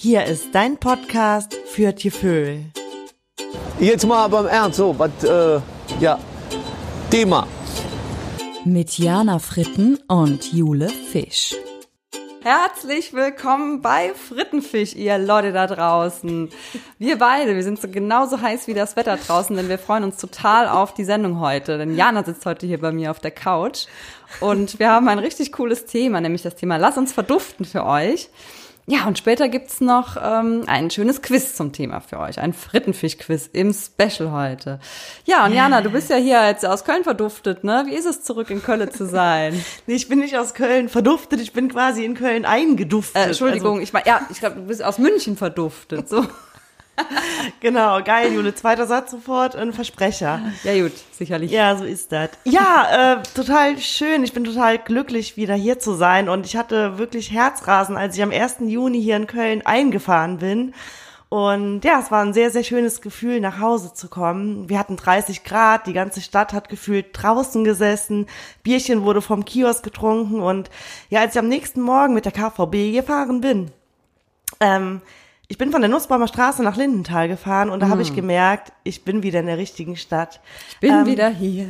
Hier ist dein Podcast für Tieföhl. Jetzt mal beim Ernst, so, was, äh, ja, Thema. Mit Jana Fritten und Jule Fisch. Herzlich willkommen bei Frittenfisch, ihr Leute da draußen. Wir beide, wir sind so genauso heiß wie das Wetter draußen, denn wir freuen uns total auf die Sendung heute. Denn Jana sitzt heute hier bei mir auf der Couch und wir haben ein richtig cooles Thema, nämlich das Thema Lass uns verduften für euch. Ja, und später gibt's noch ähm, ein schönes Quiz zum Thema für euch. Ein Frittenfisch-Quiz im Special heute. Ja, und Jana, du bist ja hier jetzt aus Köln verduftet, ne? Wie ist es, zurück in Köln zu sein? Nee, ich bin nicht aus Köln verduftet, ich bin quasi in Köln eingeduftet. Äh, Entschuldigung, ich meine, ja, ich glaube, du bist aus München verduftet. So. Genau, geil, Jule. Zweiter Satz sofort, ein Versprecher. Ja, gut, sicherlich. Ja, so ist das. Ja, äh, total schön. Ich bin total glücklich, wieder hier zu sein. Und ich hatte wirklich Herzrasen, als ich am 1. Juni hier in Köln eingefahren bin. Und ja, es war ein sehr, sehr schönes Gefühl, nach Hause zu kommen. Wir hatten 30 Grad, die ganze Stadt hat gefühlt draußen gesessen, Bierchen wurde vom Kiosk getrunken und ja, als ich am nächsten Morgen mit der KVB gefahren bin, ähm, ich bin von der Nussbaumer Straße nach Lindenthal gefahren und da habe ich gemerkt, ich bin wieder in der richtigen Stadt. Ich bin wieder hier.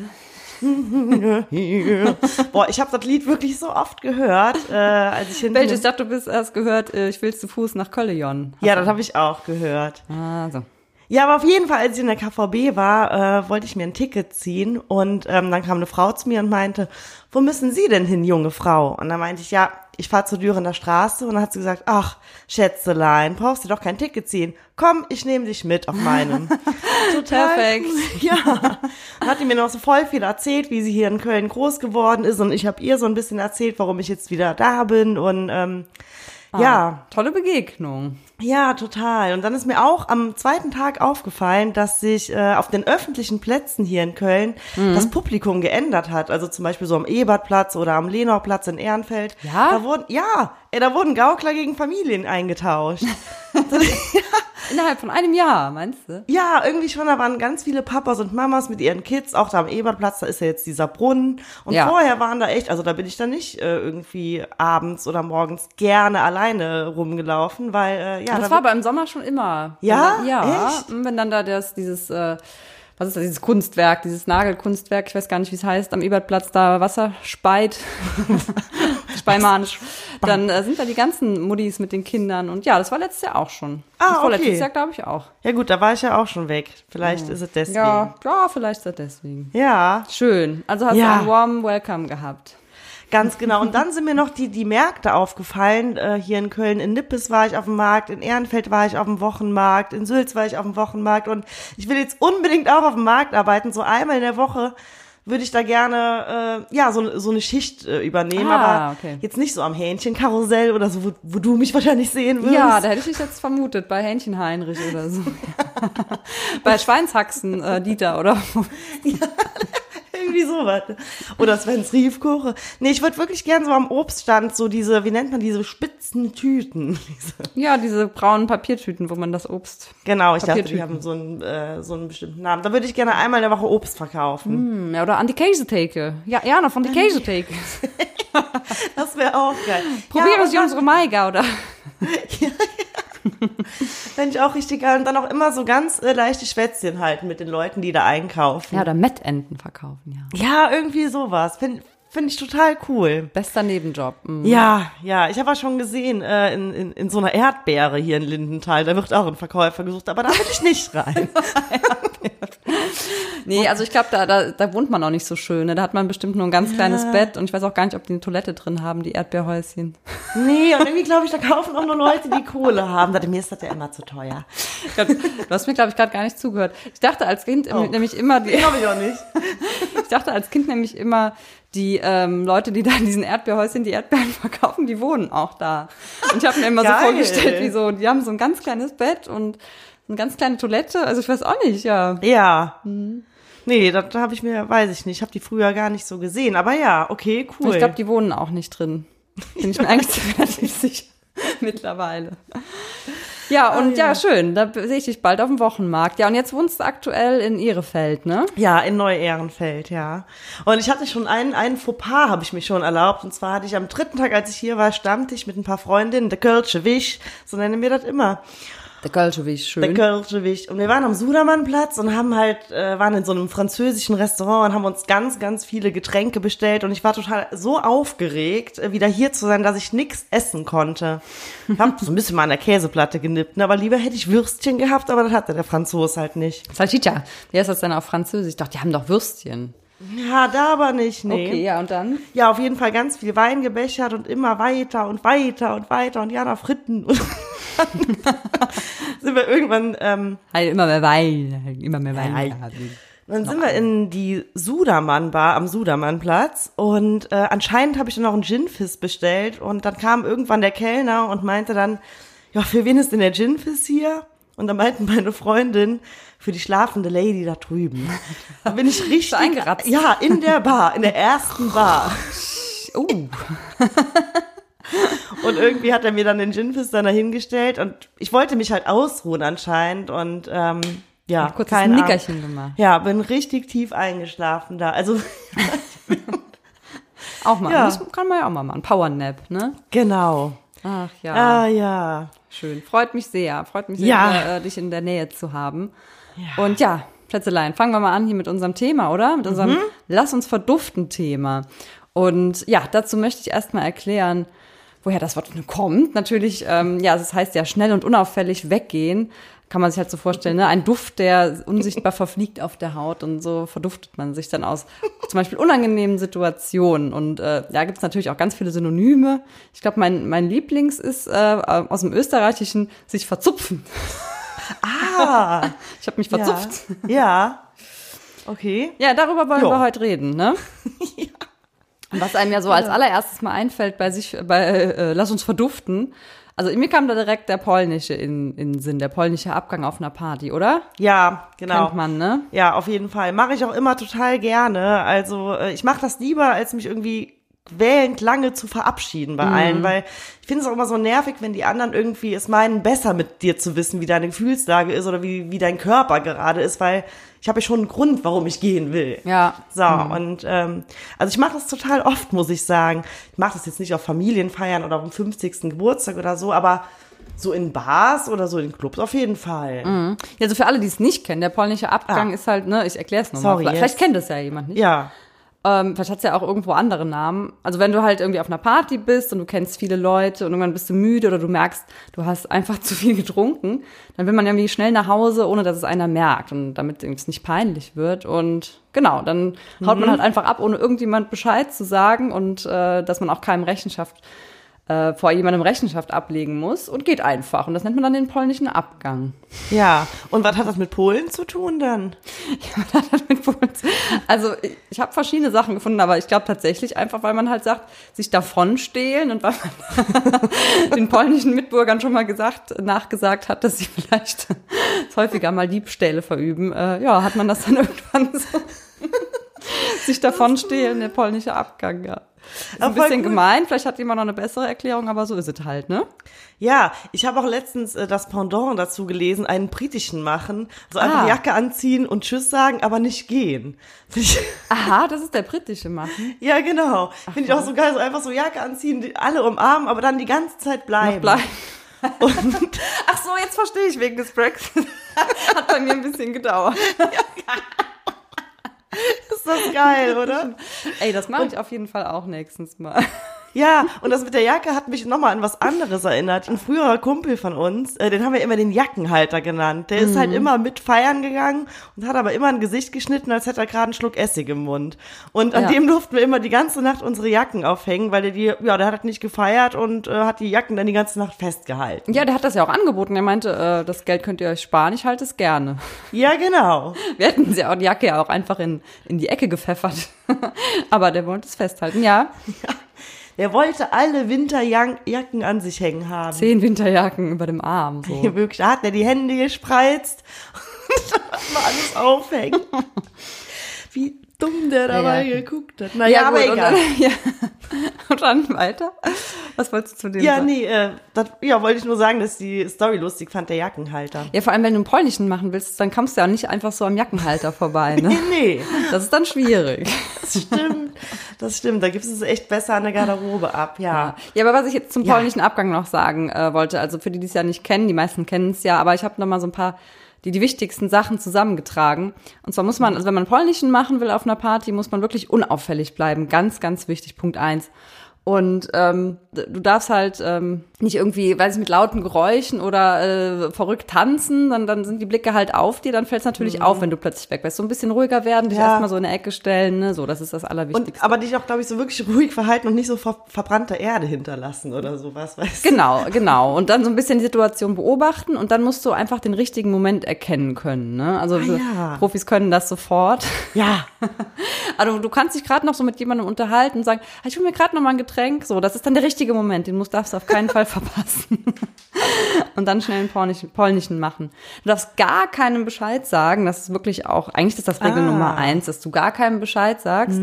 Boah, ich habe das Lied wirklich so oft gehört, äh, als ich hinten... Welches? Ich dachte, du bist erst gehört, äh, ich will zu Fuß nach Köln. Ja, das habe ich auch gehört. Ah, so. Ja, aber auf jeden Fall, als ich in der KVB war, äh, wollte ich mir ein Ticket ziehen und ähm, dann kam eine Frau zu mir und meinte, wo müssen Sie denn hin, junge Frau? Und dann meinte ich, ja, ich fahre zur Dürener Straße und dann hat sie gesagt, ach, Schätzelein, brauchst du doch kein Ticket ziehen. Komm, ich nehme dich mit auf meinem. Total Perfekt. Ja. Dann hat die mir noch so voll viel erzählt, wie sie hier in Köln groß geworden ist und ich habe ihr so ein bisschen erzählt, warum ich jetzt wieder da bin und ähm, ja, Tolle Begegnung. Ja, total. Und dann ist mir auch am zweiten Tag aufgefallen, dass sich äh, auf den öffentlichen Plätzen hier in Köln Mhm. das Publikum geändert hat. Also zum Beispiel so am Ebertplatz oder am Lenauplatz in Ehrenfeld. Ja? Da wurden, ja, ey, da wurden Gaukler gegen Familien eingetauscht. Innerhalb von einem Jahr, meinst du? ja, irgendwie schon, da waren ganz viele Papas und Mamas mit ihren Kids, auch da am Ebertplatz, da ist ja jetzt dieser Brunnen. Und Ja. vorher waren da echt, also da bin ich dann nicht äh, irgendwie abends oder morgens gerne alleine rumgelaufen, weil, äh, ja, das da war aber im Sommer schon immer. Ja? Wenn, ja. Echt? Wenn dann da das, dieses, äh, was ist das, dieses Kunstwerk, dieses Nagelkunstwerk, ich weiß gar nicht, wie es heißt, am Ebertplatz da Wasser speit, speimanisch, dann äh, sind da die ganzen Muddis mit den Kindern und ja, das war letztes Jahr auch schon. Ah, Und vorletztes okay. Jahr glaube ich auch. Ja gut, da war ich ja auch schon weg. Vielleicht ist es deswegen. Ja, ja, vielleicht ist das deswegen. Ja, Schön. Also hast Ja. du einen warm Welcome gehabt. Ganz genau. Und dann sind mir noch die, die Märkte aufgefallen. Äh, hier in Köln, in Nippes war ich auf dem Markt, in Ehrenfeld war ich auf dem Wochenmarkt, in Sülz war ich auf dem Wochenmarkt. Und ich will jetzt unbedingt auch auf dem Markt arbeiten. So einmal in der Woche würde ich da gerne äh, ja so, so eine Schicht äh, übernehmen. Ah, aber okay. jetzt nicht so am Hähnchenkarussell oder so, wo, wo du mich wahrscheinlich sehen würdest. Ja, da hätte ich dich jetzt vermutet, bei Hähnchen Heinrich oder so. bei Schweinshaxen äh, Dieter oder Irgendwie sowas. Oder Sven's Riefkuche. Nee, ich würde wirklich gern so am Obststand so diese, wie nennt man diese spitzen Tüten? Diese, Ja, diese braunen Papiertüten, wo man das Obst. genau, ich dachte, die haben so einen, äh, so einen bestimmten Namen. Da würde ich gerne einmal in der Woche Obst verkaufen. Ja, oder an die Käsetheke. Ja, ja, noch von der Käsetheke. Das wäre auch geil. Probieren ja, Sie unsere Maigauder. dann fände ich auch richtig geil. Und dann auch immer so ganz äh, leichte Schwätzchen halten mit den Leuten, die da einkaufen. Ja, oder Mettenten verkaufen, ja. Ja, irgendwie sowas. Finde find ich total cool. Bester Nebenjob. Mhm. Ja, ja, ich habe ja schon gesehen, äh, in, in, in so einer Erdbeere hier in Lindenthal, da wird auch ein Verkäufer gesucht, aber da will ich nicht rein. Nee, also ich glaube, da, da, da wohnt man auch nicht so schön. Ne? Da hat man bestimmt nur ein ganz kleines Bett und ich weiß auch gar nicht, ob die eine Toilette drin haben, die Erdbeerhäuschen. Nee, und irgendwie glaube ich, da kaufen auch nur Leute, die Kohle haben. Da- Mir ist das ja immer zu teuer. Glaub, du hast mir, glaube ich, gerade gar nicht zugehört. Ich dachte als Kind Oh. nämlich immer, die, Glaube ich auch nicht. ich dachte als Kind nämlich immer, die ähm, Leute, die da in diesen Erdbeerhäuschen die Erdbeeren verkaufen, die wohnen auch da. Und ich habe mir immer so vorgestellt, wie so, die haben so ein ganz kleines Bett und eine ganz kleine Toilette. Also ich weiß auch nicht, ja. Ja. Nee, da, da habe ich mir, weiß ich nicht, ich habe die früher gar nicht so gesehen. Aber ja, okay, cool. Ich glaube, die wohnen auch nicht drin. Bin ich mir eigentlich relativ sicher mittlerweile. Ja, und ja. ja. schön. Da sehe ich dich bald auf dem Wochenmarkt. Ja, und jetzt wohnst du aktuell in Ihrefeld, ne? Ja, in Neu-Ehrenfeld, ja. Und ich hatte schon einen, einen Fauxpas, habe ich mir schon erlaubt. Und zwar hatte ich am dritten Tag, als ich hier war, Stammtisch mit ein paar Freundinnen, der Kölsche Wisch, so nennen wir das immer. Der Kölschewig, schön. Der Kölsche Wicht. Und wir waren am Sudermannplatz und haben halt, äh, waren in so einem französischen Restaurant und haben uns ganz, ganz viele Getränke bestellt. Und ich war total so aufgeregt, äh, wieder hier zu sein, dass ich nix essen konnte. Hab so ein bisschen mal an der Käseplatte genippt, ne? aber lieber hätte ich Würstchen gehabt, aber das hatte der Franzose halt nicht. Salchicha. Wie heißt das denn auf Französisch? Ich dachte, die haben doch Würstchen. Ja, da aber nicht, nee. Okay, ja, und dann? Ja, auf jeden Fall ganz viel Wein gebechert und immer weiter und weiter und weiter und ja, nach Fritten. Und sind wir irgendwann, ähm, Halt immer mehr Wein, immer mehr Wein. Nein. dann sind wir in die Sudermann-Bar am Sudermannplatz und äh, anscheinend habe ich dann noch einen Ginfizz bestellt und dann kam irgendwann der Kellner und meinte dann, ja, für wen ist denn der Ginfizz hier? Und dann meinten meine Freundin, für die schlafende Lady da drüben. Da bin ich richtig eingeratzt. Ja, in der Bar, in der ersten Bar. Oh, Und irgendwie hat er mir dann den Ginfizz dann dahingestellt und ich wollte mich halt ausruhen anscheinend und ähm, ja, kurzes keine Ahnung. Nickerchen gemacht. Ja, bin richtig tief eingeschlafen da. Also Auch mal. Ja. Das kann man ja auch mal machen. Powernap, ne? genau. Ach ja, Ah ja. schön. Freut mich sehr. Freut mich sehr, Ja. äh, dich in der Nähe zu haben. Und ja, Schätzelein, fangen wir mal an hier mit unserem Thema, oder? Mit unserem Mhm. Lass uns verduften Thema. Und ja, dazu möchte ich erstmal erklären, woher das Wort kommt. Natürlich, ähm, ja, das heißt ja schnell und unauffällig weggehen. Kann man sich halt so vorstellen, ne? Ein Duft, der unsichtbar verfliegt auf der Haut und so verduftet man sich dann aus zum Beispiel unangenehmen Situationen. Und äh, da gibt's natürlich auch ganz viele Synonyme. Ich glaube, mein, mein Lieblings ist äh, aus dem Österreichischen sich verzupfen. Ah, Ich habe mich verzupft. ja. ja. Okay. Ja, darüber wollen Jo. wir heute reden, ne? Und was einem ja so als allererstes mal einfällt bei sich, bei äh, Lass uns verduften. Also mir kam da direkt der polnische in, in den Sinn, der polnische Abgang auf einer Party, oder? Ja, genau. Kennt man, ne? Ja, auf jeden Fall. Mache ich auch immer total gerne. Also äh, ich mache das lieber, als mich irgendwie quälend lange zu verabschieden bei allen, weil ich finde es auch immer so nervig, wenn die anderen irgendwie es meinen, besser mit dir zu wissen, wie deine Gefühlslage ist oder wie, wie dein Körper gerade ist, weil ich habe ja schon einen Grund, warum ich gehen will. Ja. So, und ähm, also ich mache das total oft, muss ich sagen. Ich mache das jetzt nicht auf Familienfeiern oder auf dem 50. Geburtstag oder so, aber so in Bars oder so in Clubs auf jeden Fall. Ja, also für alle, die es nicht kennen, der polnische Abgang Ah. ist halt, ne, ich erkläre es nochmal. Sorry, vielleicht kennt das ja jemand nicht. Ja. Ähm, vielleicht hat's ja auch irgendwo andere Namen. Also wenn du halt irgendwie auf einer Party bist und du kennst viele Leute und irgendwann bist du müde oder du merkst, du hast einfach zu viel getrunken, dann will man irgendwie schnell nach Hause, ohne dass es einer merkt und damit es nicht peinlich wird. Und genau, dann haut man halt einfach ab, ohne irgendjemand Bescheid zu sagen und äh, dass man auch keinem Rechenschaft äh, vor jemandem Rechenschaft ablegen muss und geht einfach. Und das nennt man dann den polnischen Abgang. Ja. Und was hat das mit Polen zu tun dann? mit Polen. Also ich, ich habe verschiedene Sachen gefunden, aber ich glaube tatsächlich einfach, weil man halt sagt, sich davon stehlen und weil man den polnischen Mitbürgern schon mal gesagt, nachgesagt hat, dass sie vielleicht häufiger mal Diebstähle verüben, äh, ja, hat man das dann irgendwann so. sich davon stehlen, der polnische Abgang, ja. Ist ein bisschen gut. gemein, vielleicht hat jemand noch eine bessere Erklärung, aber so ist es halt, ne? Ja, ich habe auch letztens äh, das Pendant dazu gelesen, einen britischen machen. Also einfach Ah. Jacke anziehen und Tschüss sagen, aber nicht gehen. Aha, das ist der britische Machen. ja, genau. Finde ich auch so geil, so einfach so Jacke anziehen, die alle umarmen, aber dann die ganze Zeit bleiben. Bleib. Und Ach so, jetzt verstehe ich wegen des Brexit. Hat bei mir ein bisschen gedauert. ist das geil, oder? Ey, das mache ich auf jeden Fall auch nächstens mal. Ja, und das mit der Jacke hat mich nochmal an was anderes erinnert. Ein früherer Kumpel von uns, äh, den haben wir immer den Jackenhalter genannt. Der ist Mhm. halt immer mit feiern gegangen und hat aber immer ein Gesicht geschnitten, als hätte er gerade einen Schluck Essig im Mund. Und an Ja. dem durften wir immer die ganze Nacht unsere Jacken aufhängen, weil der die, ja, der hat nicht gefeiert und äh, hat die Jacken dann die ganze Nacht festgehalten. Ja, der hat das ja auch angeboten. Er meinte, äh, das Geld könnt ihr euch sparen, ich halte es gerne. Ja, genau. Wir hätten sie auch die Jacke ja auch einfach in, in die Ecke gepfeffert. Aber der wollte es festhalten. Ja, Der wollte alle Winterjacken an sich hängen haben. zehn Winterjacken über dem Arm. So. Wirklich, da hat er die Hände gespreizt und hat man alles aufhängen. Wie dumm der dabei Ja. geguckt hat. Naja, aber gut, und egal. Dann, ja. Und dann weiter. Was wolltest du zu dem Ja, sagen? nee, äh, das, ja, wollte ich nur sagen, dass die Story lustig fand, der Jackenhalter. Ja, vor allem, wenn du einen polnischen machen willst, dann kommst du ja nicht einfach so am Jackenhalter vorbei, ne? Nee, Das ist dann schwierig. das stimmt. Das stimmt. Da gibt es echt besser an der Garderobe ab, ja. Ja, aber was ich jetzt zum Ja. polnischen Abgang noch sagen äh, wollte, also für die, die es ja nicht kennen, die meisten kennen es ja, aber ich habe noch mal so ein paar die die wichtigsten Sachen zusammengetragen. Und zwar muss man, also wenn man polnischen machen will auf einer Party, muss man wirklich unauffällig bleiben. Ganz, ganz wichtig, Punkt eins. Und ähm, du darfst halt ähm, nicht irgendwie, weiß ich, mit lauten Geräuschen oder äh, verrückt tanzen, dann, dann sind die Blicke halt auf dir, dann fällt es natürlich auf, wenn du plötzlich weg bist. So ein bisschen ruhiger werden, dich Ja. erstmal so in eine Ecke stellen, ne? So, das ist das Allerwichtigste. Und, aber dich auch, glaube ich, so wirklich ruhig verhalten und nicht so ver verbrannte Erde hinterlassen oder sowas, weißt du? Genau, genau. Und dann so ein bisschen die Situation beobachten und dann musst du einfach den richtigen Moment erkennen können. Ne? Also wir- ja. Profis können das sofort. Ja, Also du kannst dich gerade noch so mit jemandem unterhalten und sagen, "Ah, ich hol mir gerade noch mal ein Getränk. So, das ist dann der richtige Moment, den musst, darfst du auf keinen Fall verpassen. und dann schnell einen polnischen, polnischen machen. Du darfst gar keinem Bescheid sagen. Das ist wirklich auch, eigentlich ist das Regel Ah. Nummer eins, dass du gar keinem Bescheid sagst.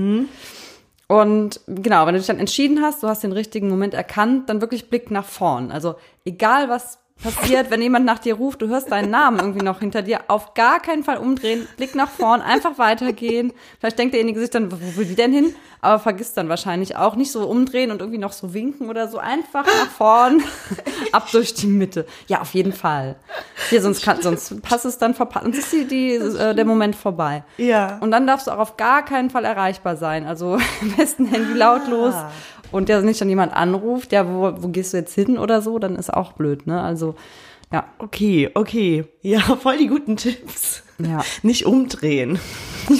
Und genau, wenn du dich dann entschieden hast, du hast den richtigen Moment erkannt, dann wirklich Blick nach vorn. Also egal was passiert, wenn jemand nach dir ruft, du hörst deinen Namen irgendwie noch hinter dir, auf gar keinen Fall umdrehen, Blick nach vorn, einfach weitergehen. Vielleicht denkt derjenige sich dann, wo will die denn hin? Aber vergisst dann wahrscheinlich auch nicht so umdrehen und irgendwie noch so winken oder so, einfach nach vorn, ab durch die Mitte. Ja, auf jeden Fall. Hier, sonst kann, sonst passt es dann verpasst, sonst ist die, die, äh, der Moment vorbei. Ja. Und dann darfst du auch auf gar keinen Fall erreichbar sein. Also am besten Handy lautlos. Und der nicht dann jemand anruft, ja, wo, wo gehst du jetzt hin oder so, dann ist auch blöd, ne? Also, ja. okay, okay. Ja, voll die guten Tipps. Ja. Nicht umdrehen.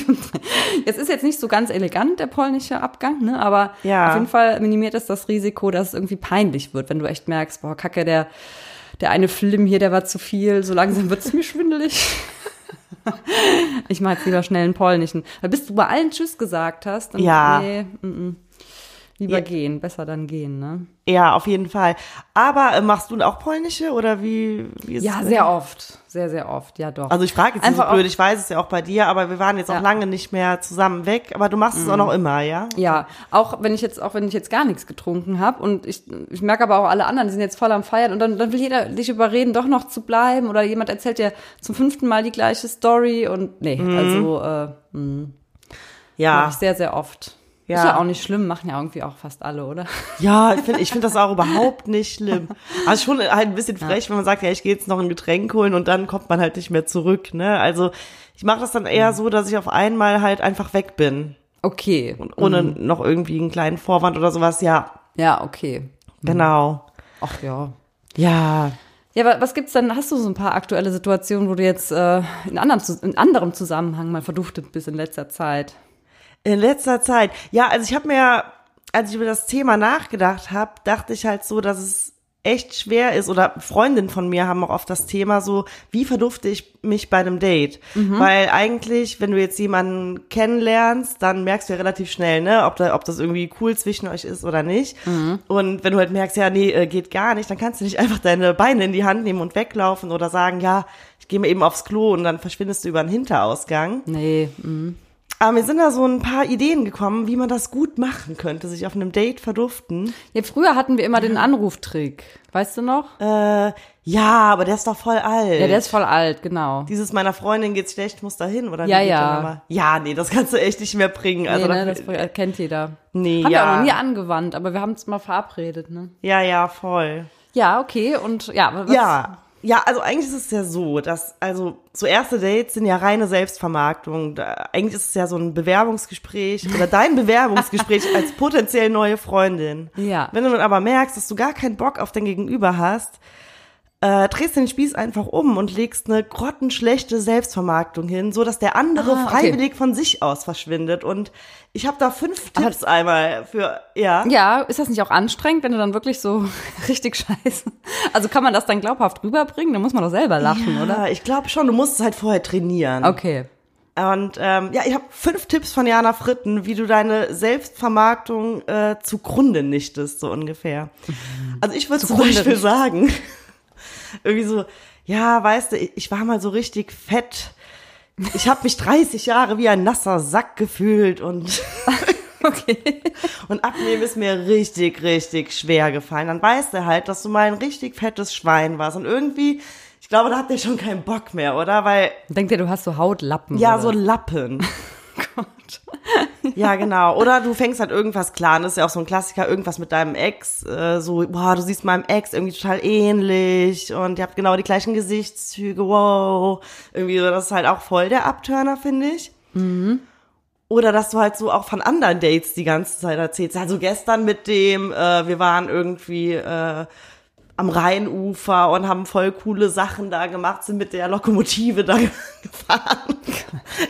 Es ist jetzt nicht so ganz elegant, der polnische Abgang, ne? Aber Ja. auf jeden Fall minimiert es das Risiko, dass es irgendwie peinlich wird, wenn du echt merkst, boah, kacke, der, der eine Film hier, der war zu viel, so langsam wird es mir schwindelig. Ich mache jetzt lieber schnell einen polnischen. Weil bis du bei allen Tschüss gesagt hast, dann Ja. nee, mm, mm. Lieber Ja. gehen, besser dann gehen, ne? Ja, auf jeden Fall. Aber äh, machst du auch polnische oder wie, wie ist Ja, sehr oft. Sehr, sehr oft. Ja, doch. Also ich frage jetzt nicht so Einfach blöd, ich weiß es ja auch bei dir, aber wir waren jetzt Ja. auch lange nicht mehr zusammen weg, aber du machst es auch noch immer, ja? Ja, auch wenn ich jetzt, auch wenn ich jetzt gar nichts getrunken habe und ich, ich merke aber auch alle anderen, die sind jetzt voll am Feiern und dann, dann will jeder dich überreden, doch noch zu bleiben oder jemand erzählt dir zum fünften Mal die gleiche Story und nee, also äh, mh, mach Ja. ich sehr, sehr oft. Ja. Ist ja auch nicht schlimm, machen ja irgendwie auch fast alle, oder? Ja, ich finde ich find das auch überhaupt nicht schlimm. Also schon halt ein bisschen frech, wenn man sagt, ja, ich gehe jetzt noch ein Getränk holen und dann kommt man halt nicht mehr zurück, ne? Also ich mache das dann eher so, dass ich auf einmal halt einfach weg bin. Okay. Und ohne noch irgendwie einen kleinen Vorwand oder sowas, ja. Ja, okay. Genau. Ach ja. Ja. Ja, aber was gibt's denn? Hast du so ein paar aktuelle Situationen, wo du jetzt äh, in, anderem, in anderem Zusammenhang mal verduftet bist in letzter Zeit? In letzter Zeit. Ja, also ich habe mir, als ich über das Thema nachgedacht habe, dachte ich halt so, dass es echt schwer ist oder Freundinnen von mir haben auch oft das Thema so, wie verdufte ich mich bei einem Date? Weil eigentlich, wenn du jetzt jemanden kennenlernst, dann merkst du ja relativ schnell, ne, ob, da, ob das irgendwie cool zwischen euch ist oder nicht. Und wenn du halt merkst, ja, nee, äh, geht gar nicht, dann kannst du nicht einfach deine Beine in die Hand nehmen und weglaufen oder sagen, ja, ich gehe mal eben aufs Klo und dann verschwindest du über einen Hinterausgang. Nee. mhm. Aber mir sind da so ein paar Ideen gekommen, wie man das gut machen könnte, sich auf einem Date verduften. Ja, früher hatten wir immer den Anruftrick. Weißt du noch? Äh, ja, aber der ist doch voll alt. Ja, der ist voll alt, genau. Dieses meiner Freundin geht's schlecht, muss da hin, oder? Ja, ja. Ja, nee, das kannst du echt nicht mehr bringen. Also nee, ne, das kennt jeder. Nee, Haben wir ja. auch noch nie angewandt, aber wir haben es mal verabredet, ne? ja, ja, voll. Ja, okay. Und ja, was, Ja. Ja, also eigentlich ist es ja so, dass, also so erste Dates sind ja reine Selbstvermarktung. Da, eigentlich ist es ja so ein Bewerbungsgespräch oder dein Bewerbungsgespräch als potenziell neue Freundin. Ja. Wenn du dann aber merkst, dass du gar keinen Bock auf dein Gegenüber hast, äh, drehst den Spieß einfach um und legst eine grottenschlechte Selbstvermarktung hin, so dass der andere Ah, okay. freiwillig von sich aus verschwindet. Und ich habe da fünf Tipps einmal für, ja. Ja, ist das nicht auch anstrengend, wenn du dann wirklich so richtig scheiße. Also kann man das dann glaubhaft rüberbringen? Dann muss man doch selber lachen, ja, oder? ich glaube schon, du musst es halt vorher trainieren. Okay. Und ähm, ja, ich habe fünf Tipps von Jana Fritten, wie du deine Selbstvermarktung äh, zugrunde nichtest, so ungefähr. Also ich würde zum Beispiel sagen, irgendwie so, ja, weißt du, ich war mal so richtig fett. Ich habe mich 30 Jahre wie ein nasser Sack gefühlt und Okay. Und abnehmen ist mir richtig, richtig schwer gefallen. Dann weißt du halt, dass du mal ein richtig fettes Schwein warst. Und irgendwie, ich glaube, da hat der schon keinen Bock mehr, oder? Weil, Denkt ihr, du hast so Hautlappen? ja, oder? so Lappen. Gott. Ja, genau. Oder du fängst halt irgendwas klar. Das ist ja auch so ein Klassiker, irgendwas mit deinem Ex. Äh, so, boah, du siehst meinem Ex irgendwie total ähnlich und ihr habt genau die gleichen Gesichtszüge. Wow. Irgendwie so, das ist halt auch voll der Abturner, finde ich. Oder dass du halt so auch von anderen Dates die ganze Zeit erzählst. Also gestern mit dem, äh, wir waren irgendwie äh, am Rheinufer und haben voll coole Sachen da gemacht, sind mit der Lokomotive da gefahren.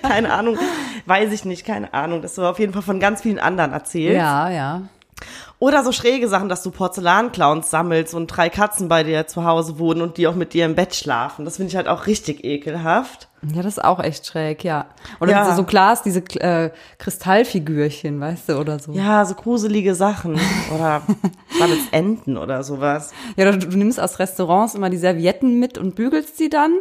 keine Ahnung, weiß ich nicht, keine Ahnung. Das du auf jeden Fall von ganz vielen anderen erzählst. Ja, ja. Oder so schräge Sachen, dass du Porzellanclowns sammelst und drei Katzen bei dir zu Hause wohnen und die auch mit dir im Bett schlafen. Das finde ich halt auch richtig ekelhaft. Ja, das ist auch echt schräg, ja. Oder Ja. so Glas, diese äh, Kristallfigürchen, weißt du, oder so. Ja, so gruselige Sachen. Oder sammelst Enten oder sowas. Ja, oder du, du nimmst aus Restaurants immer die Servietten mit und bügelst die dann.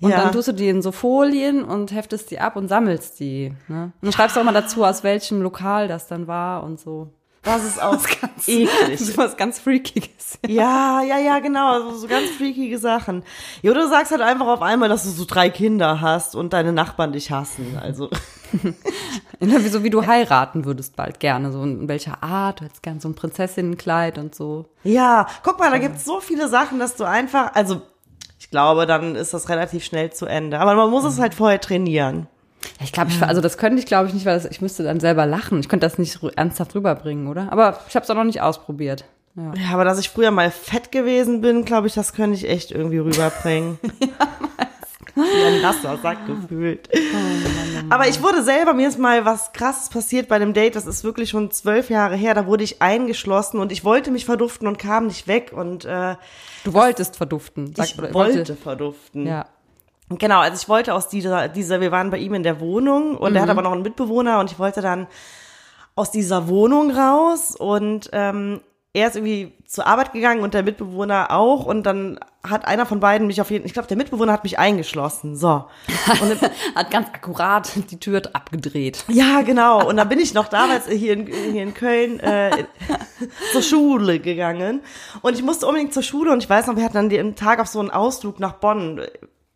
Und Ja. dann tust du die in so Folien und heftest die ab und sammelst die. Ne? Und dann schreibst du auch mal dazu, aus welchem Lokal das dann war und so. Das ist auch Das eklig. ist was ganz Freakiges. Ja, ja, ja, genau. So, so ganz freakige Sachen. Ja, oder du sagst halt einfach auf einmal, dass du so drei Kinder hast und deine Nachbarn dich hassen. Also, so wie du heiraten würdest bald gerne. So in welcher Art. Du hättest gerne so ein Prinzessinnenkleid und so. ja, guck mal, da gibt's so viele Sachen, dass du einfach, also, ich glaube, dann ist das relativ schnell zu Ende. Aber man muss es halt vorher trainieren. Ja, ich glaube, ich, also das könnte ich, glaube ich, nicht, weil das, ich müsste dann selber lachen. Ich könnte das nicht ernsthaft rüberbringen, oder? Aber ich habe es auch noch nicht ausprobiert. Ja. Ja, aber dass ich früher mal fett gewesen bin, glaube ich, das könnte ich echt irgendwie rüberbringen. Wie ein nasser Sack gefühlt. Aber ich wurde selber, mir ist mal was krasses passiert bei einem Date, das ist wirklich schon zwölf Jahre her, da wurde ich eingeschlossen und ich wollte mich verduften und kam nicht weg und äh, Du wolltest verduften. Sag- ich oder wollte verduften. Ja. Genau, also ich wollte aus dieser, dieser, wir waren bei ihm in der Wohnung und er hat aber noch einen Mitbewohner und ich wollte dann aus dieser Wohnung raus und ähm, er ist irgendwie zur Arbeit gegangen und der Mitbewohner auch und dann hat einer von beiden mich auf jeden ich glaube, der Mitbewohner hat mich eingeschlossen. So. Und Hat ganz akkurat die Tür abgedreht. ja, genau. Und dann bin ich noch damals hier in, hier in Köln äh, zur Schule gegangen. Und ich musste unbedingt zur Schule und ich weiß noch, wir hatten dann den Tag auf so einen Ausflug nach Bonn.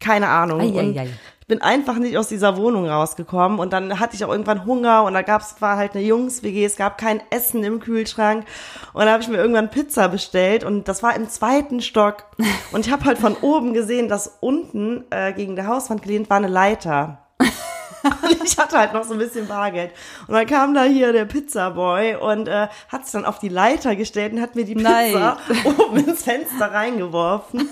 Keine Ahnung. Ei, und ei. ich bin einfach nicht aus dieser Wohnung rausgekommen. Und dann hatte ich auch irgendwann Hunger und da gab's, war halt eine Jungs-WG, es gab kein Essen im Kühlschrank. Und dann habe ich mir irgendwann Pizza bestellt und das war im zweiten Stock. Und ich habe halt von oben gesehen, dass unten äh, gegen der Hauswand gelehnt war eine Leiter. Und ich hatte halt noch so ein bisschen Bargeld. Und dann kam da hier der Pizzaboy und äh, hat es dann auf die Leiter gestellt und hat mir die Pizza Nein. oben ins Fenster reingeworfen.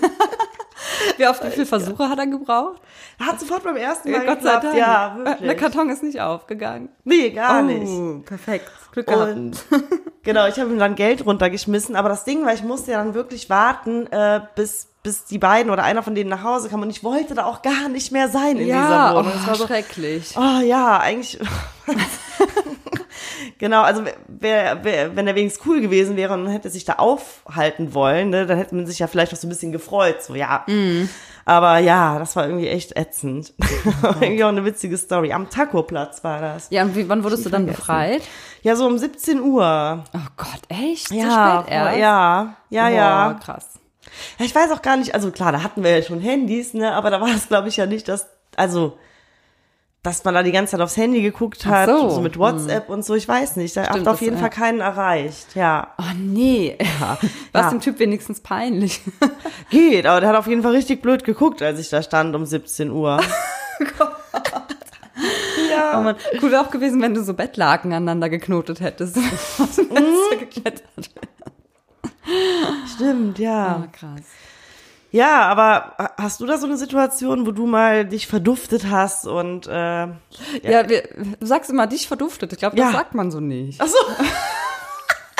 Wie oft, wie viele Versuche hat er gebraucht? Hat sofort beim ersten Mal Gott sei. Dank. Ja, Der wirklich. Karton ist nicht aufgegangen. Nee, gar Oh, nicht. Perfekt. Glück gehabt. Und genau, ich habe ihm dann Geld runtergeschmissen, aber das Ding war, ich musste ja dann wirklich warten, äh, bis bis die beiden oder einer von denen nach Hause kam und ich wollte da auch gar nicht mehr sein in ja, dieser oh, Wohnung. Es war so, schrecklich. Oh ja, eigentlich. Genau, also wer, wer, wenn er wenigstens cool gewesen wäre und hätte sich da aufhalten wollen, ne, dann hätte man sich ja vielleicht auch so ein bisschen gefreut. So, ja. Aber ja, das war irgendwie echt ätzend. irgendwie auch eine witzige Story. Am Taco-Platz war das. Ja, und wie, wann wurdest du dann befreit? Ja, so um 17 Uhr. Oh Gott, echt? Ja, so spät erst? ja, ja, Boah, ja. krass. Ja, ich weiß auch gar nicht, also klar, da hatten wir ja schon Handys, ne, aber da war es, glaube ich, ja nicht, dass, also, dass man da die ganze Zeit aufs Handy geguckt hat, so. so. mit WhatsApp und so, ich weiß nicht, da hat Stimmt, auf das, jeden ja. Fall keinen erreicht, ja. Oh nee. Ja, War ja. dem Typ wenigstens peinlich? Geht, aber der hat auf jeden Fall richtig blöd geguckt, als ich da stand um 17 Uhr. Oh Mann. Cool wäre auch gewesen, wenn du so Bettlaken aneinander geknotet hättest. Aus dem Mhm. Fenster geklettert. Stimmt, ja. Oh, krass. Ja, aber hast du da so eine Situation, wo du mal dich verduftet hast und, äh, Ja, wir, du sagst immer, dich verduftet. Ich glaube, das Ja. sagt man so nicht. ach so.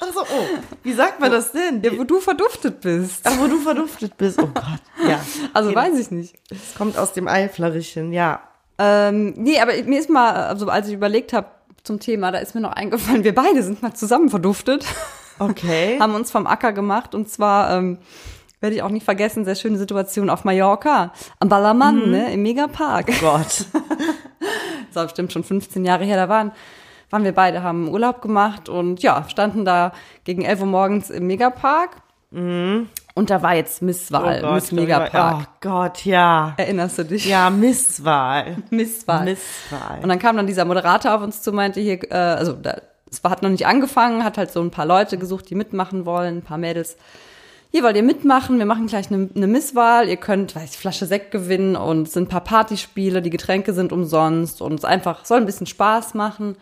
ach so, oh, wie sagt man das denn? Ja, wo du verduftet bist. Ach, wo du verduftet bist, oh Gott, ja. Also weiß ich nicht. Es kommt aus dem Eiflerischen, ja. Ähm, nee, aber mir ist mal, also als ich überlegt habe zum Thema, da ist mir noch eingefallen, wir beide sind mal zusammen verduftet, Okay. haben uns vom Acker gemacht und zwar ähm, werde ich auch nicht vergessen, sehr schöne Situation auf Mallorca, am Ballermann, ne, im Megapark. Gott. Das war bestimmt schon 15 Jahre her, da waren waren wir beide, haben Urlaub gemacht und ja, standen da gegen 11 Uhr morgens im Megapark. Und da war jetzt Misswahl, Miss ich glaub, Megapark. Oh Gott, ja. Erinnerst du dich? Ja, Misswahl. Misswahl. Misswahl. Und dann kam dann dieser Moderator auf uns zu, meinte hier, äh, also da, es war, hat noch nicht angefangen, hat halt so ein paar Leute gesucht, die mitmachen wollen, ein paar Mädels. Hier wollt ihr mitmachen, wir machen gleich eine, eine Misswahl, ihr könnt, weiß ich, Flasche Sekt gewinnen und es sind ein paar Partyspiele, die Getränke sind umsonst und es einfach soll ein bisschen Spaß machen.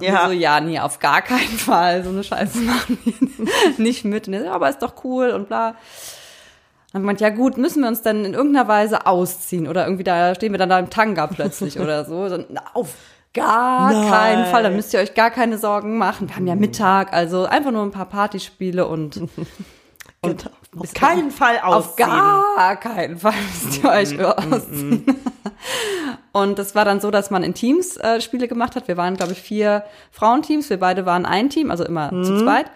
Und Ja. so, ja, nee, auf gar keinen Fall, so eine Scheiße machen wir nicht mit. Und er so, aber ist doch cool und bla. Dann meint, ja gut, müssen wir uns dann in irgendeiner Weise ausziehen oder irgendwie da stehen wir dann da im Tanga plötzlich oder so. Dann, na, auf gar Nein. keinen Fall, dann müsst ihr euch gar keine Sorgen machen. Wir haben ja Mittag, also einfach nur ein paar Partyspiele und Und auf keinen Fall auf ausziehen. gar keinen Fall müsst ihr euch ausziehen. Und das war dann so, dass man in Teams äh, Spiele gemacht hat. Wir waren, glaube ich, vier Frauenteams. Wir beide waren ein Team, also immer zu zweit.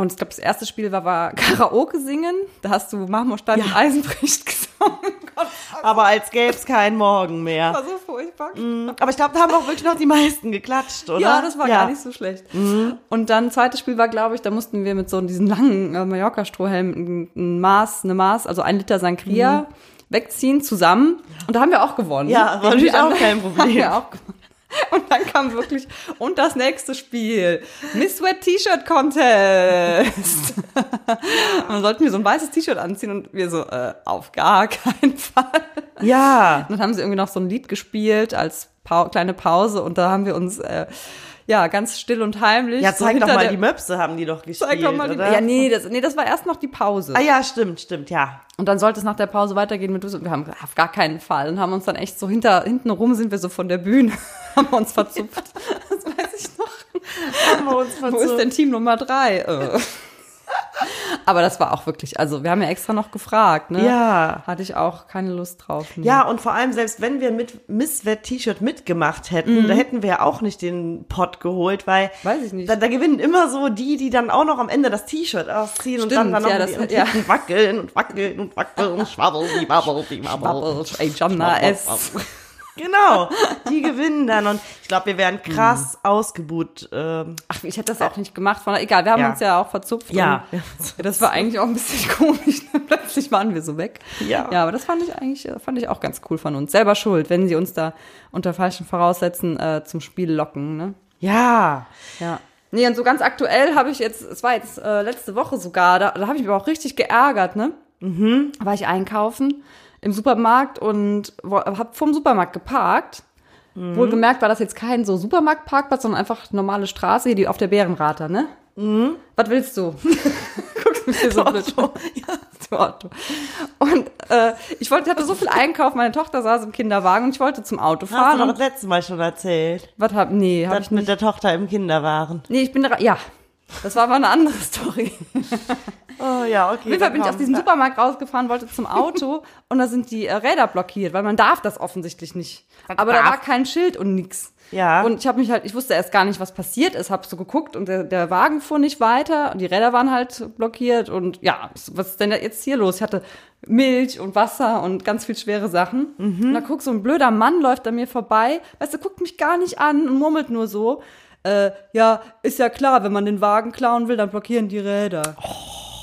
Und ich glaube, das erste Spiel war, war Karaoke singen. Da hast du Marmorstein und Eisenbricht gesungen. Gott, Aber als gäbe es keinen Morgen mehr. das war so furchtbar. Aber ich glaube, da haben auch wirklich noch die meisten geklatscht, oder? Ja, das war gar nicht so schlecht. Und dann zweites Spiel war, glaube ich, da mussten wir mit so diesen langen äh, Mallorca-Strohhelm ein, Maß, eine Maß, also ein Liter Sangria wegziehen zusammen. Und da haben wir auch gewonnen. Ja, war natürlich auch kein Problem. Haben wir auch gewonnen. Und dann kam wirklich, und das nächste Spiel, Miss Wet T-Shirt Contest. und dann sollten wir so ein weißes T-Shirt anziehen und wir so, äh, auf gar keinen Fall. Ja. Und dann haben sie irgendwie noch so ein Lied gespielt als Pau kleine Pause und da haben wir uns äh, ja ganz still und heimlich. Ja, so zeig doch hinter mal die Möpse, haben die doch gespielt, Zeig doch mal die, oder? Ja, nee das, nee, das war erst noch die Pause. Ah ja, stimmt, stimmt, ja. Und dann sollte es nach der Pause weitergehen mit und wir haben auf gar keinen Fall und haben uns dann echt so hinter hinten rum sind wir so von der Bühne, haben wir uns verzupft. Das weiß ich noch. Haben wir uns Wo ist denn Team Nummer drei? Aber das war auch wirklich, also wir haben ja extra noch gefragt, ne? Ja. Hatte ich auch keine Lust drauf. ne? Ja, und vor allem, selbst wenn wir mit Miss Wet T-Shirt mitgemacht hätten, da hätten wir ja auch nicht den Pot geholt, weil Mhm. Weiß ich nicht. Da, da gewinnen immer so die, die dann auch noch am Ende das T-Shirt ausziehen und dann, Stimmt, dann noch ja, das- ihren ja. Wackeln und wackeln und wackeln und schwabbel, die wabbel, die wabbel. Bubble, ey, Jonna S. Genau, die gewinnen dann und ich glaube, wir wären krass Mhm. ausgebuht. Ähm, Ach, ich hätte das auch nicht gemacht. Von, egal, wir haben Ja. uns ja auch verzupft. Ja. Das war eigentlich auch ein bisschen komisch. Plötzlich waren wir so weg. Ja. Ja, aber das fand ich eigentlich, äh, fand ich auch ganz cool von uns. Selber schuld, wenn sie uns da unter falschen Voraussetzen äh, zum Spiel locken, ne? ja, Ja. Nee, und so ganz aktuell habe ich jetzt, es war jetzt äh, letzte Woche sogar, da, da habe ich mich aber auch richtig geärgert, ne? Mhm. War ich einkaufen im Supermarkt und habe vorm Supermarkt geparkt. Wohlgemerkt war das jetzt kein so Supermarktparkplatz, sondern einfach normale Straße, hier die auf der Bärenrater, ne? Was willst du? Guckst mich hier so blöd. an. Ja, du Otto. Und äh, ich wollte, ich hatte so viel Einkauf, meine Tochter saß im Kinderwagen und ich wollte zum Auto hast du fahren. doch das letzte Mal schon erzählt. was hab, nee, hab Das ich mit nicht. der Tochter im Kinderwagen. Nee, ich bin da, ja. Das war aber eine andere Story. Oh ja, okay. Auf jeden Fall bin ich aus diesem Supermarkt rausgefahren, wollte zum Auto und da sind die äh, Räder blockiert, weil man darf das offensichtlich nicht. Aber da war kein Schild und nix. Ja. Und ich habe mich halt, ich wusste erst gar nicht, was passiert ist, habe so geguckt und der, der Wagen fuhr nicht weiter und die Räder waren halt blockiert und ja, was ist denn jetzt hier los? Ich hatte Milch und Wasser und ganz viel schwere Sachen. Und da guck so ein blöder Mann läuft an mir vorbei, weißt du, guckt mich gar nicht an und murmelt nur so. Äh, ja, ist ja klar, wenn man den Wagen klauen will, dann blockieren die Räder.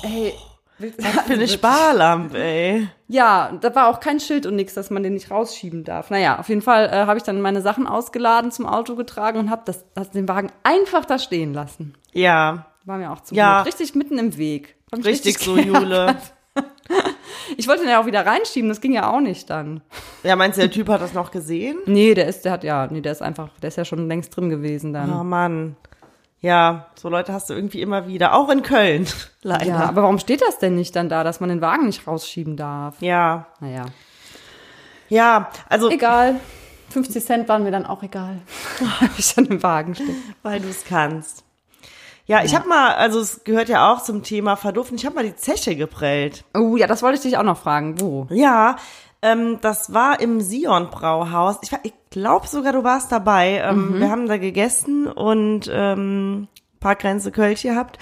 Ey, für eine Sparlampe, ey. ja, da war auch kein Schild und nichts, dass man den nicht rausschieben darf. Naja, auf jeden Fall äh, habe ich dann meine Sachen ausgeladen, zum Auto getragen und habe das, das, den Wagen einfach da stehen lassen. Ja, War mir auch zu Ja. blöd. Richtig mitten im Weg. Mich richtig so. Jule. Ich wollte den ja auch wieder reinschieben, das ging ja auch nicht dann. Ja, meinst du, der Typ hat das noch gesehen? Nee, der ist, der hat ja, nee, der ist einfach, der ist ja schon längst drin gewesen dann. Oh Mann. Ja, so Leute hast du irgendwie immer wieder. Auch in Köln. Leider. Ja, aber warum steht das denn nicht dann da, dass man den Wagen nicht rausschieben darf? Ja. Naja. Ja, also, Egal. 50 Cent waren mir dann auch egal. Hab ich dann im Wagen stehen. weil du es kannst. Ja, ich habe mal, also es gehört ja auch zum Thema Verduften, ich habe mal die Zeche geprellt. Oh ja, das wollte ich dich auch noch fragen. Wo? Ja, ähm, das war im Sion Brauhaus. Ich, ich glaube sogar, du warst dabei. Ähm, Wir haben da gegessen und ähm, Parkgrenze Kölsch gehabt.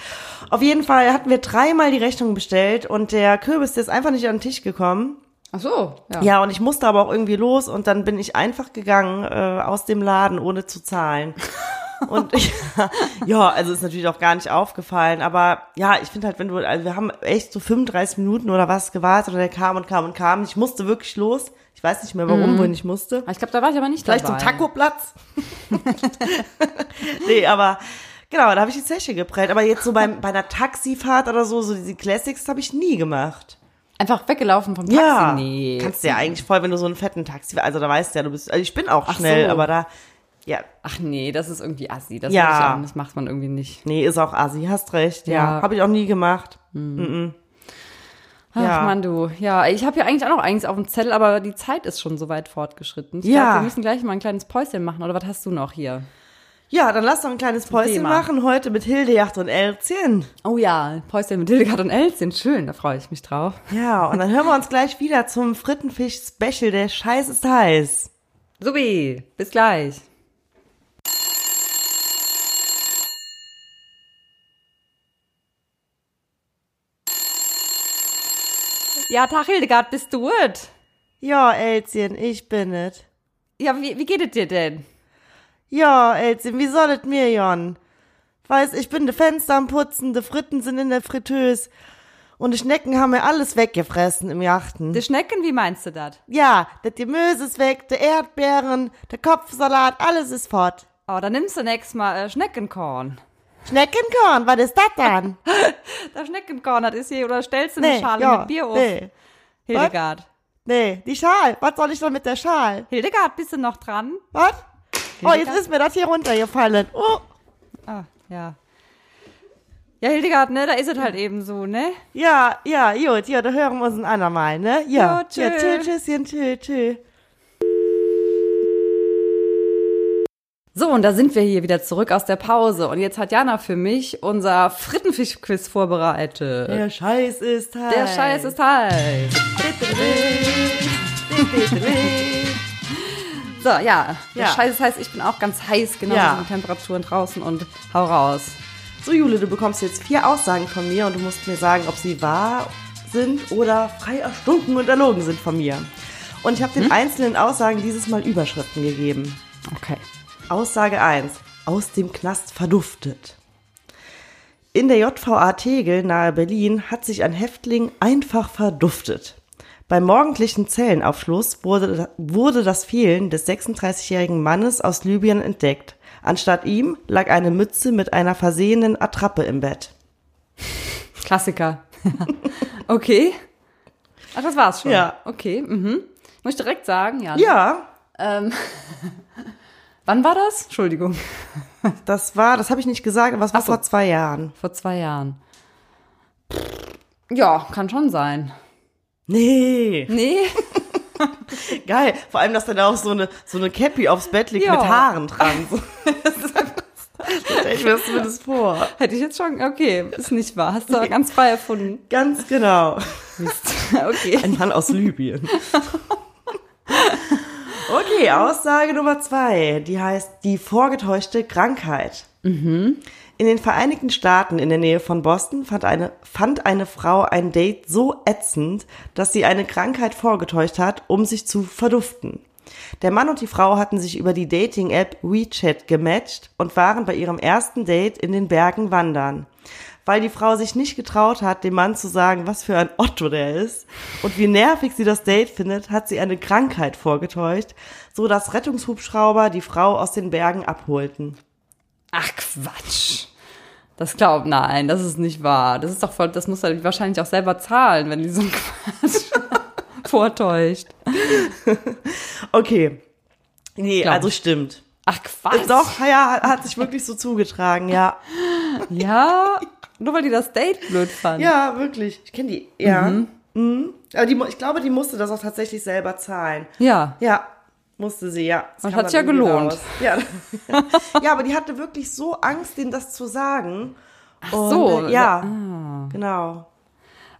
Auf jeden Fall hatten wir dreimal die Rechnung bestellt und der Kürbis der ist einfach nicht an den Tisch gekommen. Ach so, ja. Ja, und ich musste aber auch irgendwie los und dann bin ich einfach gegangen äh, aus dem Laden, ohne zu zahlen. Und ich, ja, also ist natürlich auch gar nicht aufgefallen. Aber ja, ich finde halt, wenn du, also wir haben echt so 35 Minuten oder was gewartet und er kam und kam und kam. Ich musste wirklich los. Ich weiß nicht mehr warum, wohin ich musste. Ich glaube, da war ich aber nicht Vielleicht dabei. zum Taco-Platz. nee, aber genau, da habe ich die Zeche geprellt. Aber jetzt so beim, bei einer Taxifahrt oder so, so diese Classics habe ich nie gemacht. Einfach weggelaufen vom Taxi? Ja, Nee. kannst du ja eigentlich voll, wenn du so einen fetten Taxi, also da weißt du ja, du bist, also ich bin auch schnell, so. aber da, ja, Ach nee, das ist irgendwie assi. Das, Ja. auch, das macht man irgendwie nicht. nee, ist auch assi, hast recht, ja, Ja. habe ich auch nie gemacht. Ach Ja. Mann, du. Ja, ich habe ja eigentlich auch noch einiges auf dem Zettel, aber die Zeit ist schon so weit fortgeschritten. Ich Ja. glaub, wir müssen gleich mal ein kleines Päuschen machen. Oder was hast du noch hier? Ja, dann lass doch ein kleines Päuschen Thema. machen, heute mit Hildejacht und Elzchen. Oh ja, Päuschen mit Hildegard und Elzchen. Schön, da freue ich mich drauf. Ja, und dann hören wir uns gleich wieder zum Frittenfisch-Special, der Scheiß ist heiß. Subi, bis gleich. Ja, Tag Hildegard, bist du es? Ja, Elzchen, ich bin es. Ja, wie, wie geht es dir denn? Ja, Elzchen, wie soll es mir, Jon? Weiß, ich bin de Fenster am Putzen, de Fritten sind in der Fritteuse und die Schnecken haben mir alles weggefressen im Jachten. Die Schnecken, wie meinst du das? ja, das Gemüse ist weg, de Erdbeeren, der Kopfsalat, alles ist fort. Oh, dann nimmst du nächstes Mal äh, Schneckenkorn. Schneckenkorn, was ist das dann? Das Schneckenkorn, das ist hier, oder stellst du eine Schale ja, mit Bier auf? nee, Hildegard. nee, die Schal, was soll ich denn mit der Schal? Hildegard, bist du noch dran? Was? Oh, jetzt ist mir das hier runtergefallen. Oh, Ah, ja. Ja, Hildegard, ne, da ist es halt eben so, ne? ja, ja, gut, ja, da hören wir uns ein andermal, ne? Ja, Jo, tschö. ja, tschö, tschüsschen, tschö, tschö. So, und da sind wir hier wieder zurück aus der Pause. Und jetzt hat Jana für mich unser Frittenfisch-Quiz vorbereitet. Der Scheiß ist heiß. Der Scheiß ist heiß. So, ja, der Ja. Scheiß ist heiß. Ich bin auch ganz heiß, genau Ja. so die Temperaturen draußen und hau raus. So, Jule, du bekommst jetzt vier Aussagen von mir und du musst mir sagen, ob sie wahr sind oder frei erstunken und erlogen sind von mir. Und ich habe den einzelnen Aussagen dieses Mal Überschriften gegeben. Okay. Aussage 1. Aus dem Knast verduftet. In der JVA Tegel nahe Berlin hat sich ein Häftling einfach verduftet. Beim morgendlichen Zellenaufschluss wurde, wurde das Fehlen des 36-jährigen Mannes aus Libyen entdeckt. Anstatt ihm lag eine Mütze mit einer versehenen Attrappe im Bett. Klassiker. okay. Ach, das war's schon. Ja. Okay. Mhm. Muss ich direkt sagen, ja. Ja, Ähm, wann war das? Entschuldigung. das war, das habe ich nicht gesagt, aber es war so. vor zwei Jahren. Vor zwei Jahren. Ja, kann schon sein. Nee, Nee. geil. Vor allem, dass da da auch so eine, so eine Cappy aufs Bett liegt Ja. mit Haaren dran. Ich mir das zumindest vor. Hätte ich jetzt schon. Okay, ist nicht wahr. Hast du ganz frei erfunden. Ganz genau. Mist. Okay. Ein Mann aus Libyen. Okay, Aussage Nummer zwei. Die heißt die vorgetäuschte Krankheit. In den Vereinigten Staaten in der Nähe von Boston fand eine, fand eine Frau ein Date so ätzend, dass sie eine Krankheit vorgetäuscht hat, um sich zu verduften. Der Mann und die Frau hatten sich über die Dating-App WeChat gematcht und waren bei ihrem ersten Date in den Bergen wandern. Weil die Frau sich nicht getraut hat, dem Mann zu sagen, was für ein Otto der ist und wie nervig sie das Date findet, hat sie eine Krankheit vorgetäuscht, so dass Rettungshubschrauber die Frau aus den Bergen abholten. Ach Quatsch. Das glaubt nein, das ist nicht wahr. Das ist doch voll, das muss er wahrscheinlich auch selber zahlen, wenn die so einen Quatsch vortäuscht. Okay. Nee, Glaub also ich. stimmt. Ach Quatsch. Doch, ja, hat sich wirklich so zugetragen, ja. Ja, nur weil die das Date blöd fand. Ja, wirklich. Ich kenne die. Ja. Mhm. Aber die, ich glaube, die musste das auch tatsächlich selber zahlen. Ja. Ja, musste sie, ja. Das Und kam hat ja gelohnt. Ja. ja, aber die hatte wirklich so Angst, denen das zu sagen. Ach so, Äh, ja, ah. genau.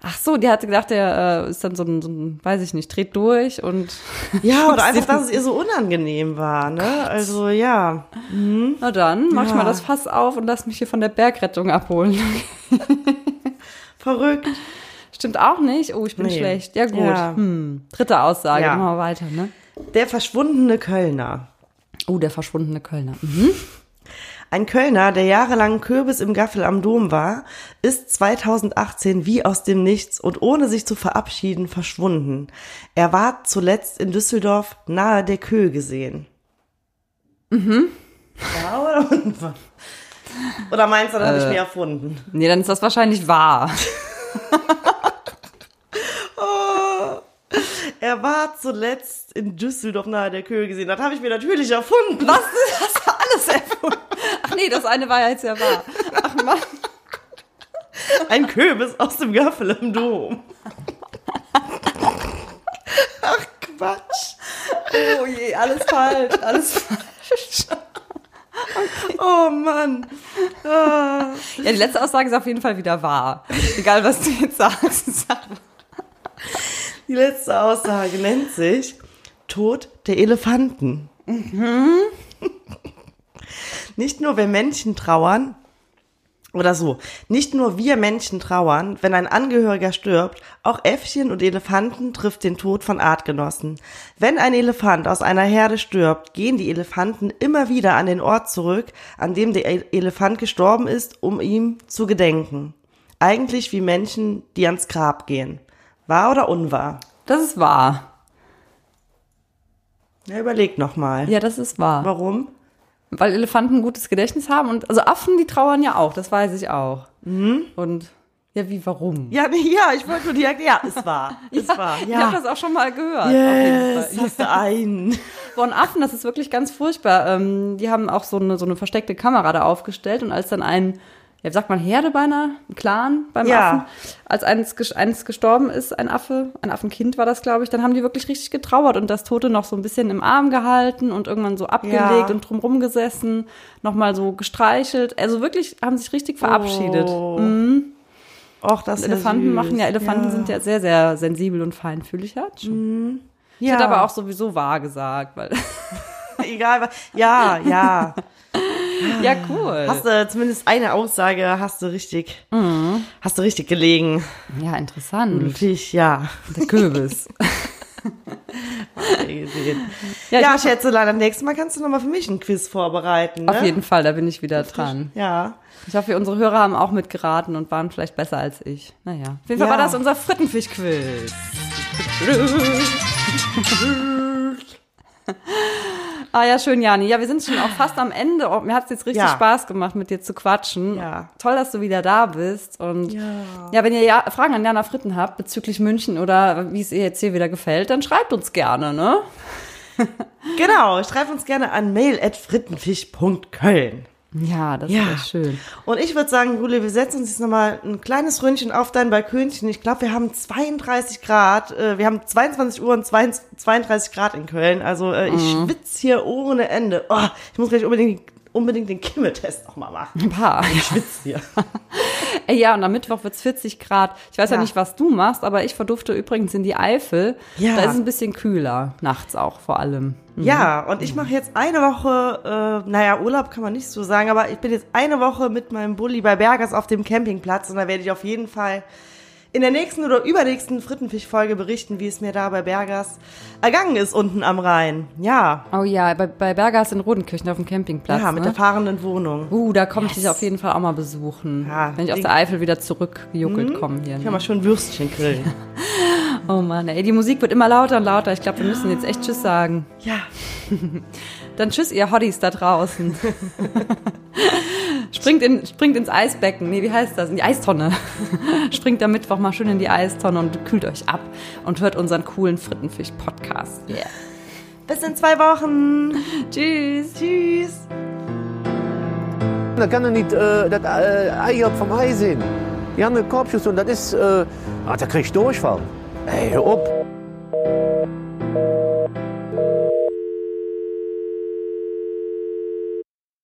Ach so, die hatte gedacht, der äh, ist dann so ein, so ein, weiß ich nicht, dreht durch und Ja, oder einfach, dass es ihr so unangenehm war, ne? Also, ja. na dann, mach ich Ja. mal das Fass auf und lass mich hier von der Bergrettung abholen. Verrückt. Stimmt auch nicht? Oh, ich bin Nee. schlecht. Ja gut. Ja. Hm. Dritte Aussage, Ja. machen wir weiter, ne? Der verschwundene Kölner. Oh, der verschwundene Kölner. Mhm. Ein Kölner, der jahrelang Kürbis im Gaffel am Dom war, ist 2018 wie aus dem Nichts und ohne sich zu verabschieden verschwunden. Er war zuletzt in Düsseldorf nahe der Köh gesehen. Mhm. Ja oder unwahr? Oder meinst du, das habe ich mir erfunden? Nee, dann ist das wahrscheinlich wahr. Er war zuletzt in Düsseldorf nahe der Köhe gesehen. Das habe ich mir natürlich erfunden. Was? Hast du alles erfunden? Ach nee, das eine war ja jetzt ja wahr. Ach Mann. Ein Kürbis aus dem Gaffel im Dom. Ach Quatsch. Oh je, alles falsch, alles falsch. Oh Mann. Ah. Ja, die letzte Aussage ist auf jeden Fall wieder wahr. Egal, was du jetzt sagst. Die letzte Aussage nennt sich Tod der Elefanten. Nicht nur wir Menschen trauern, oder so, nicht nur wir Menschen trauern, wenn ein Angehöriger stirbt, auch Äffchen und Elefanten trifft den Tod von Artgenossen. Wenn ein Elefant aus einer Herde stirbt, gehen die Elefanten immer wieder an den Ort zurück, an dem der E- Elefant gestorben ist, um ihm zu gedenken. Eigentlich wie Menschen, die ans Grab gehen. Wahr oder unwahr? Das ist wahr. Ja, überleg noch mal. Ja, das ist wahr. Warum? Weil Elefanten ein gutes Gedächtnis haben und also Affen, die trauern ja auch, das weiß ich auch. Und ja, wie warum? Ja, ja, ich wollte nur direkt, ja, es war, es war, Ich habe ja. das auch schon mal gehört. auf Yes, Fall. hast du einen. Von Affen, das ist wirklich ganz furchtbar. Ähm, die haben auch so eine, so eine versteckte Kamera da aufgestellt und als dann ein, ja, wie sagt man, Herde beinahe, ein Clan beim Ja. Affen, als eins, eins gestorben ist, ein Affe, ein Affenkind war das, glaube ich, dann haben die wirklich richtig getrauert und das Tote noch so ein bisschen im Arm gehalten und irgendwann so abgelegt Ja. und drumrum gesessen, nochmal so gestreichelt. Also wirklich haben sich richtig verabschiedet. Oh. Mhm. Och, das ja Elefanten süß. machen ja, Elefanten sind ja sehr, sehr sensibel und feinfühlig. Ja, schon. Ich ja. hätte aber auch sowieso wahr gesagt, weil. egal, was- ja, ja. Ja, cool. Hast du zumindest eine Aussage, hast du richtig, hast du richtig gelegen. Ja, interessant. Natürlich, ja. Der Kürbis. Ja, Ja, Schätzelein, am nächsten Mal kannst du nochmal für mich ein Quiz vorbereiten. Ne? Auf jeden Fall, da bin ich wieder dran. Ja. Ich hoffe, unsere Hörer haben auch mitgeraten und waren vielleicht besser als ich. Naja. Auf jeden Fall Ja. war das unser Frittenfisch-Quiz. ah ja, schön, Jani. Ja, wir sind schon auch fast am Ende. Oh, mir hat es jetzt richtig Ja. Spaß gemacht, mit dir zu quatschen. Ja. Toll, dass du wieder da bist. Und Ja. ja, wenn ihr ja Fragen an Jana Fritten habt bezüglich München oder wie es ihr jetzt hier wieder gefällt, dann schreibt uns gerne, ne? Genau, schreib uns gerne an mail.frittenfisch.köln. Ja, das Ja. wäre schön. Und ich würde sagen, Jule, wir setzen uns jetzt nochmal ein kleines Ründchen auf dein Balkönchen. Ich glaube, wir haben 32 Grad. Äh, wir haben 22 Uhr und 32 Grad in Köln. Also äh, ich Mhm. schwitze hier ohne Ende. Oh, ich muss gleich unbedingt, unbedingt den Kimmeltest nochmal machen. Ein paar. Ich schwitze hier. Ja, und am Mittwoch wird's 40 Grad. Ich weiß ja. Ja. nicht, was du machst, aber ich verdufte übrigens in die Eifel. Ja. Da ist es ein bisschen kühler, nachts auch vor allem. Ja, und ich mache jetzt eine Woche, äh, naja, Urlaub kann man nicht so sagen, aber ich bin jetzt eine Woche mit meinem Bulli bei Bergers auf dem Campingplatz und da werde ich auf jeden Fall in der nächsten oder übernächsten Frittenfisch-Folge berichten, wie es mir da bei Bergers ergangen ist unten am Rhein. Ja, Oh ja, bei, bei Bergers in Rodenkirchen auf dem Campingplatz. ja, mit ne? der fahrenden Wohnung. Uh, da komme ich dich auf jeden Fall auch mal besuchen. Ja, wenn ich aus der Eifel wieder zurückgejuckelt komme hier. Ich Ne? kann mal schon Würstchen grillen. Oh Mann, ey, die Musik wird immer lauter und lauter. Ich glaube, wir müssen jetzt echt Tschüss sagen. Ja, Dann Tschüss, ihr Hotties da draußen. springt, in, springt ins Eisbecken. Nee, wie heißt das? In die Eistonne. springt am Mittwoch mal schön in die Eistonne und kühlt euch ab und hört unseren coolen Frittenfisch-Podcast. Yeah. bis in zwei Wochen. Tschüss. Tschüss. Da kann er nicht äh, das äh, Ei vom Ei sehen. Die haben eine Korbschuss und das ist, äh, ah, da krieg ich Durchfall. Ey, hör op.